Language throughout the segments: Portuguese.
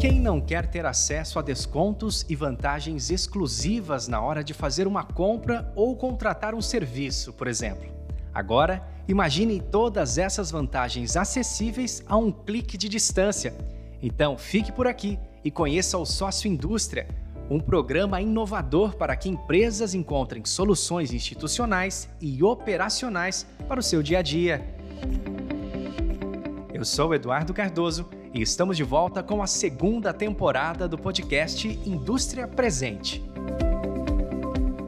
Quem não quer ter acesso a descontos e vantagens exclusivas na hora de fazer uma compra ou contratar um serviço, por exemplo? Agora, imagine todas essas vantagens acessíveis a um clique de distância. Então, fique por aqui e conheça o Sócio Indústria, um programa inovador para que empresas encontrem soluções institucionais e operacionais para o seu dia a dia. Eu sou Eduardo Cardoso e estamos de volta com a segunda temporada do podcast Indústria Presente.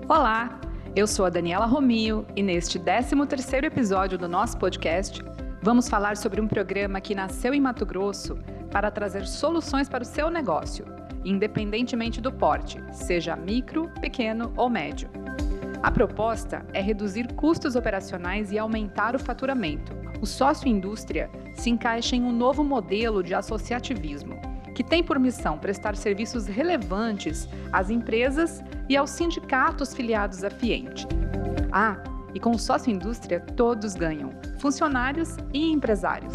Olá, eu sou a Daniela Romio e neste 13º episódio do nosso podcast vamos falar sobre um programa que nasceu em Mato Grosso para trazer soluções para o seu negócio, independentemente do porte, seja micro, pequeno ou médio. A proposta é reduzir custos operacionais e aumentar o faturamento. O sócio indústria se encaixa em um novo modelo de associativismo, que tem por missão prestar serviços relevantes às empresas e aos sindicatos filiados à Fiente. Ah, e com o sócio indústria todos ganham, funcionários e empresários.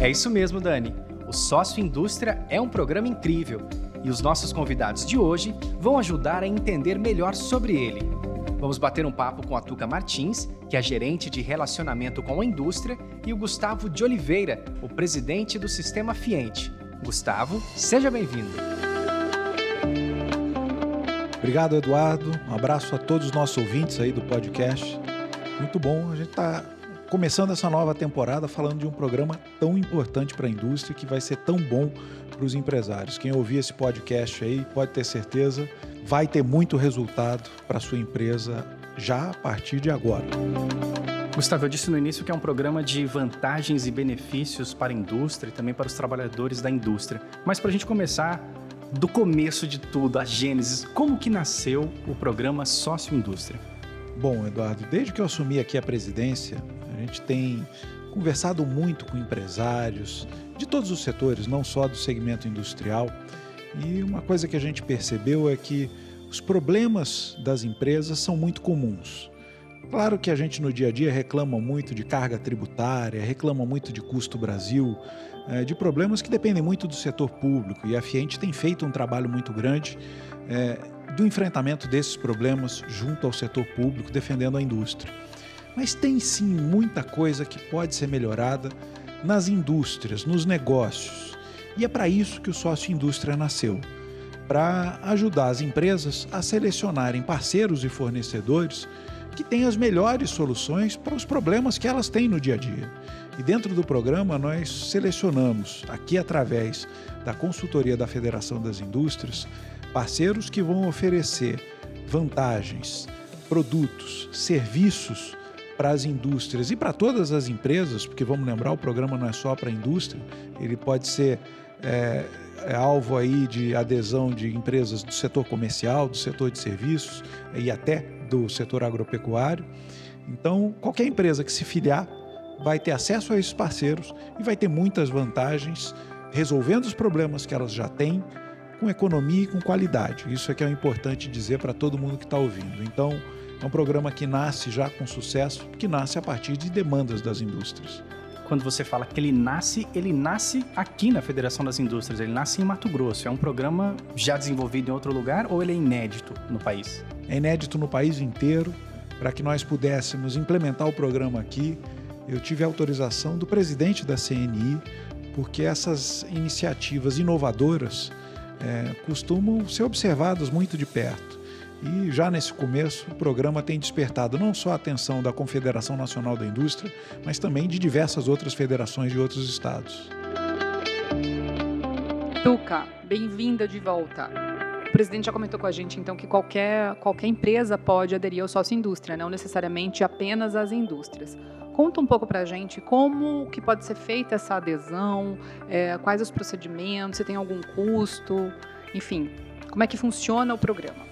É isso mesmo, Dani. O Sócio Indústria é um programa incrível e os nossos convidados de hoje vão ajudar a entender melhor sobre ele. Vamos bater um papo com a Tuca Martins, que é gerente de relacionamento com a indústria, e o Gustavo de Oliveira, o presidente do Sistema Fiente. Gustavo, seja bem-vindo. Obrigado, Eduardo. Um abraço a todos os nossos ouvintes aí do podcast. Muito bom. A gente está começando essa nova temporada falando de um programa tão importante para a indústria que vai ser tão bom para os empresários. Quem ouvir esse podcast aí pode ter certeza vai ter muito resultado para sua empresa já a partir de agora. Gustavo, eu disse no início que é um programa de vantagens e benefícios para a indústria e também para os trabalhadores da indústria. Mas para a gente começar do começo de tudo, a gênesis, como que nasceu o programa Sócio Indústria? Bom, Eduardo, desde que eu assumi aqui a presidência, a gente tem conversado muito com empresários de todos os setores, não só do segmento industrial, e uma coisa que a gente percebeu é que os problemas das empresas são muito comuns. Claro que a gente no dia a dia reclama muito de carga tributária, reclama muito de custo Brasil, é, de problemas que dependem muito do setor público e a Fiente tem feito um trabalho muito grande é, do enfrentamento desses problemas junto ao setor público, defendendo a indústria. Mas tem sim muita coisa que pode ser melhorada nas indústrias, nos negócios. E é para isso que o sócio indústria nasceu para ajudar as empresas a selecionarem parceiros e fornecedores que têm as melhores soluções para os problemas que elas têm no dia a dia. E dentro do programa, nós selecionamos, aqui através da consultoria da Federação das Indústrias, parceiros que vão oferecer vantagens, produtos, serviços para as indústrias e para todas as empresas, porque vamos lembrar, o programa não é só para a indústria, ele pode ser é, é alvo aí de adesão de empresas do setor comercial, do setor de serviços e até do setor agropecuário. Então, qualquer empresa que se filiar vai ter acesso a esses parceiros e vai ter muitas vantagens resolvendo os problemas que elas já têm com economia e com qualidade. Isso é que é importante dizer para todo mundo que está ouvindo. Então, é um programa que nasce já com sucesso, que nasce a partir de demandas das indústrias quando você fala que ele nasce, ele nasce aqui na Federação das Indústrias, ele nasce em Mato Grosso. É um programa já desenvolvido em outro lugar ou ele é inédito no país? É inédito no país inteiro. Para que nós pudéssemos implementar o programa aqui, eu tive a autorização do presidente da CNI, porque essas iniciativas inovadoras é, costumam ser observadas muito de perto. E já nesse começo, o programa tem despertado não só a atenção da Confederação Nacional da Indústria, mas também de diversas outras federações de outros estados. Tuca, bem-vinda de volta. O presidente já comentou com a gente, então, que qualquer, qualquer empresa pode aderir ao sócio indústria, não necessariamente apenas as indústrias. Conta um pouco para a gente como que pode ser feita essa adesão, é, quais os procedimentos, se tem algum custo, enfim, como é que funciona o programa.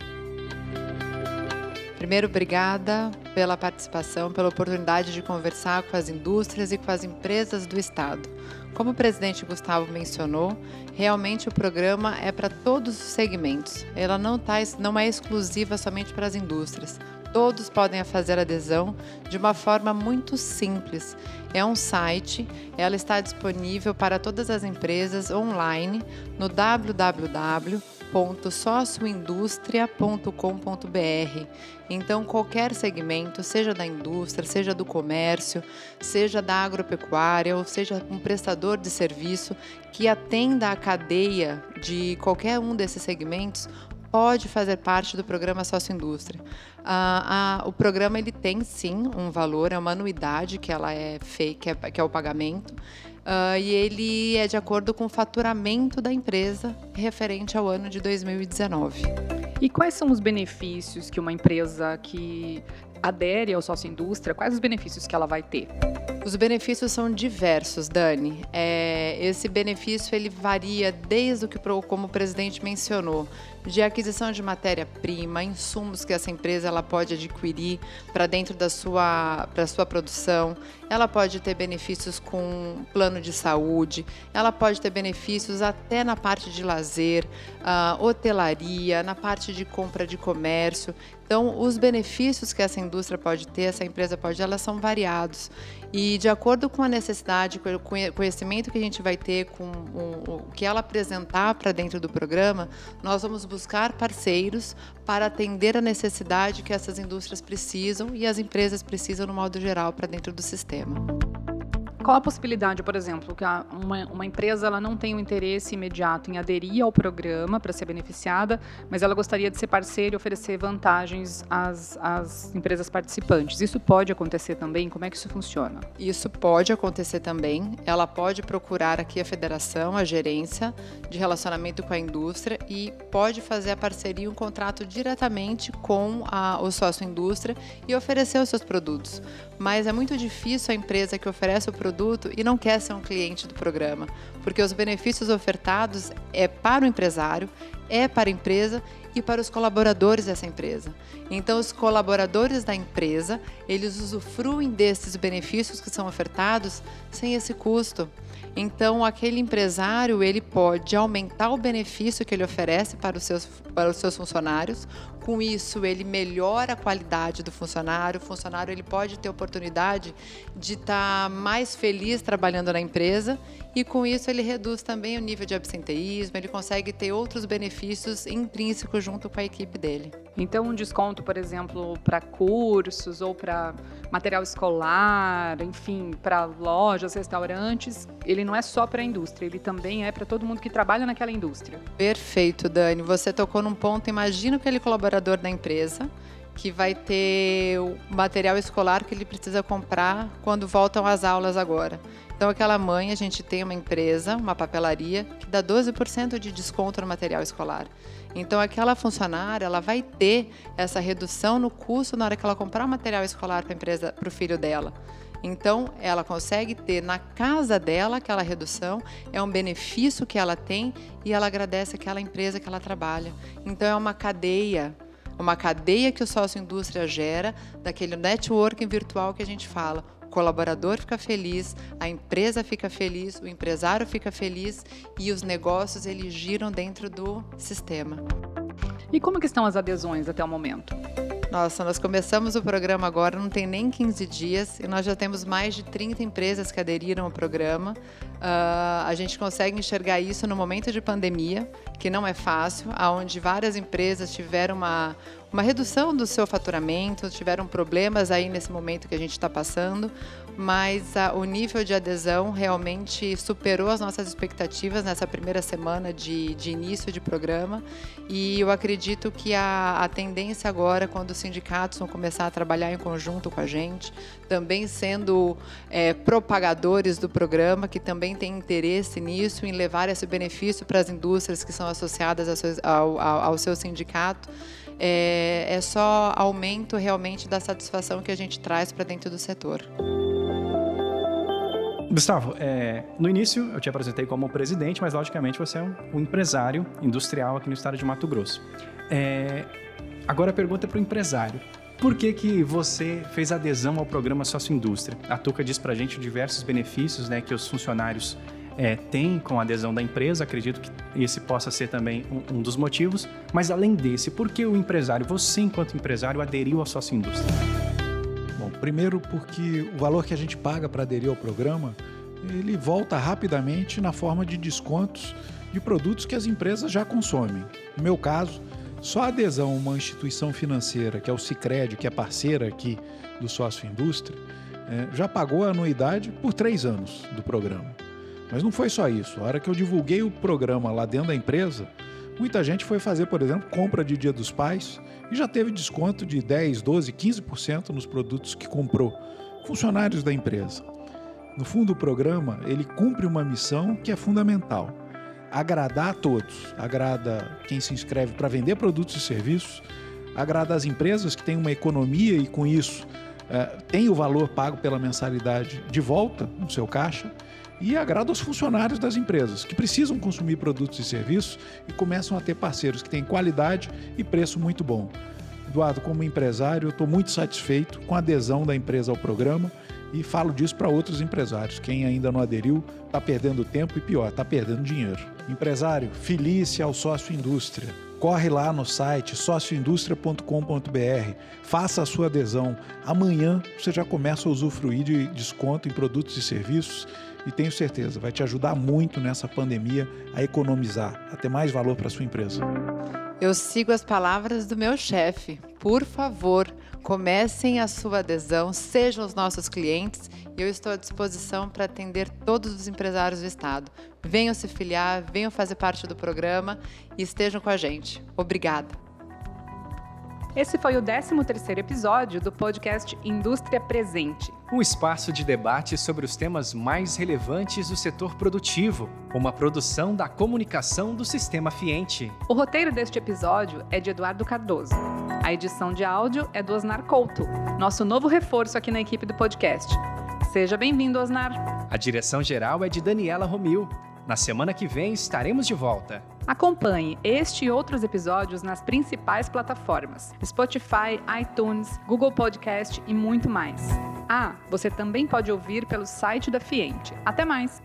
Primeiro, obrigada pela participação, pela oportunidade de conversar com as indústrias e com as empresas do Estado. Como o presidente Gustavo mencionou, realmente o programa é para todos os segmentos. Ela não, tá, não é exclusiva somente para as indústrias. Todos podem fazer adesão de uma forma muito simples. É um site, ela está disponível para todas as empresas online no www.socioindustria.com.br. Então, qualquer segmento, seja da indústria, seja do comércio, seja da agropecuária, ou seja um prestador de serviço que atenda a cadeia de qualquer um desses segmentos, pode fazer parte do programa Sócio Indústria. Ah, ah, o programa ele tem sim um valor, é uma anuidade que ela é feita, que é, que é o pagamento, ah, e ele é de acordo com o faturamento da empresa referente ao ano de 2019. E quais são os benefícios que uma empresa que adere ao sócio indústria, quais os benefícios que ela vai ter? Os benefícios são diversos, Dani. É, esse benefício ele varia desde o que, como o presidente mencionou, de aquisição de matéria-prima, insumos que essa empresa ela pode adquirir para dentro da sua, para sua produção. Ela pode ter benefícios com plano de saúde, ela pode ter benefícios até na parte de lazer, uh, hotelaria, na parte de compra de comércio. Então, os benefícios que essa indústria pode ter, essa empresa pode, elas são variados. E de acordo com a necessidade, com o conhecimento que a gente vai ter, com o que ela apresentar para dentro do programa, nós vamos buscar parceiros para atender a necessidade que essas indústrias precisam e as empresas precisam no modo geral para dentro do sistema. Qual a possibilidade, por exemplo, que uma, uma empresa ela não tem um interesse imediato em aderir ao programa para ser beneficiada, mas ela gostaria de ser parceira e oferecer vantagens às, às empresas participantes? Isso pode acontecer também? Como é que isso funciona? Isso pode acontecer também. Ela pode procurar aqui a federação, a gerência de relacionamento com a indústria e pode fazer a parceria, um contrato diretamente com a, o sócio indústria e oferecer os seus produtos. Mas é muito difícil a empresa que oferece o produto produto e não quer ser um cliente do programa, porque os benefícios ofertados é para o empresário, é para a empresa e para os colaboradores dessa empresa. Então, os colaboradores da empresa, eles usufruem desses benefícios que são ofertados sem esse custo. Então, aquele empresário ele pode aumentar o benefício que ele oferece para os seus, para os seus funcionários. Com isso, ele melhora a qualidade do funcionário. O funcionário ele pode ter oportunidade de estar mais feliz trabalhando na empresa e com isso ele reduz também o nível de absenteísmo. Ele consegue ter outros benefícios intrínsecos junto com a equipe dele. Então, um desconto, por exemplo, para cursos ou para material escolar, enfim, para lojas, restaurantes, ele não é só para a indústria, ele também é para todo mundo que trabalha naquela indústria. Perfeito, Dani. Você tocou num ponto. Imagina aquele colaborador da empresa que vai ter o material escolar que ele precisa comprar quando voltam às aulas agora. Então, aquela mãe, a gente tem uma empresa, uma papelaria, que dá 12% de desconto no material escolar. Então, aquela funcionária, ela vai ter essa redução no custo na hora que ela comprar o material escolar para a empresa, para o filho dela. Então, ela consegue ter na casa dela aquela redução, é um benefício que ela tem e ela agradece aquela empresa que ela trabalha. Então, é uma cadeia, uma cadeia que o sócio indústria gera daquele networking virtual que a gente fala colaborador fica feliz, a empresa fica feliz, o empresário fica feliz e os negócios eles giram dentro do sistema. E como que estão as adesões até o momento? Nossa, nós começamos o programa agora, não tem nem 15 dias, e nós já temos mais de 30 empresas que aderiram ao programa. Uh, a gente consegue enxergar isso no momento de pandemia, que não é fácil, onde várias empresas tiveram uma, uma redução do seu faturamento, tiveram problemas aí nesse momento que a gente está passando, mas a, o nível de adesão realmente superou as nossas expectativas nessa primeira semana de, de início de programa e eu acredito que a, a tendência agora, quando os sindicatos vão começar a trabalhar em conjunto com a gente, também sendo é, propagadores do programa, que também tem interesse nisso, em levar esse benefício para as indústrias que são associadas ao, ao, ao seu sindicato, é, é só aumento realmente da satisfação que a gente traz para dentro do setor. Gustavo, é, no início eu te apresentei como presidente, mas logicamente você é um, um empresário industrial aqui no estado de Mato Grosso. É, agora a pergunta é para o empresário. Por que, que você fez adesão ao programa Sócio Indústria? A Tuca diz para a gente diversos benefícios né, que os funcionários é, tem com a adesão da empresa, acredito que esse possa ser também um, um, dos motivos. Mas além desse, por que o empresário, você enquanto empresário, aderiu à sócio indústria? Primeiro porque o valor que a gente paga para aderir ao programa, ele volta rapidamente na forma de descontos de produtos que as empresas já consomem. No meu caso, só a adesão a uma instituição financeira, que é o Sicredi, que é parceira aqui do sócio indústria, é, já pagou a anuidade por três anos do programa. Mas não foi só isso. A hora que eu divulguei o programa lá dentro da empresa, muita gente foi fazer, por exemplo, compra de Dia dos Pais e já teve desconto de 10, 12, 15% nos produtos que comprou. Funcionários da empresa. No fundo, o programa ele cumpre uma missão que é fundamental: agradar a todos. Agrada quem se inscreve para vender produtos e serviços, agrada as empresas que têm uma economia e com isso é, tem o valor pago pela mensalidade de volta no seu caixa e agrada aos funcionários das empresas que precisam consumir produtos e serviços e começam a ter parceiros que têm qualidade e preço muito bom. Eduardo, como empresário, eu estou muito satisfeito com a adesão da empresa ao programa e falo disso para outros empresários. Quem ainda não aderiu está perdendo tempo e pior, está perdendo dinheiro. Empresário, felice ao sócio indústria. Corre lá no site sócioindústria.com.br, faça a sua adesão. Amanhã você já começa a usufruir de desconto em produtos e serviços e tenho certeza, vai te ajudar muito nessa pandemia a economizar, a ter mais valor para sua empresa. Eu sigo as palavras do meu chefe. Por favor, comecem a sua adesão, sejam os nossos clientes e eu estou à disposição para atender todos os empresários do estado. Venham se filiar, venham fazer parte do programa e estejam com a gente. Obrigada. Esse foi o 13º episódio do podcast Indústria Presente. Um espaço de debate sobre os temas mais relevantes do setor produtivo, uma produção da comunicação do Sistema Fiente. O roteiro deste episódio é de Eduardo Cardoso. A edição de áudio é do Osnar Couto, nosso novo reforço aqui na equipe do podcast. Seja bem-vindo, Osnar. A direção geral é de Daniela Romil. Na semana que vem estaremos de volta. Acompanhe este e outros episódios nas principais plataformas: Spotify, iTunes, Google Podcast e muito mais. Ah, você também pode ouvir pelo site da Fiente. Até mais!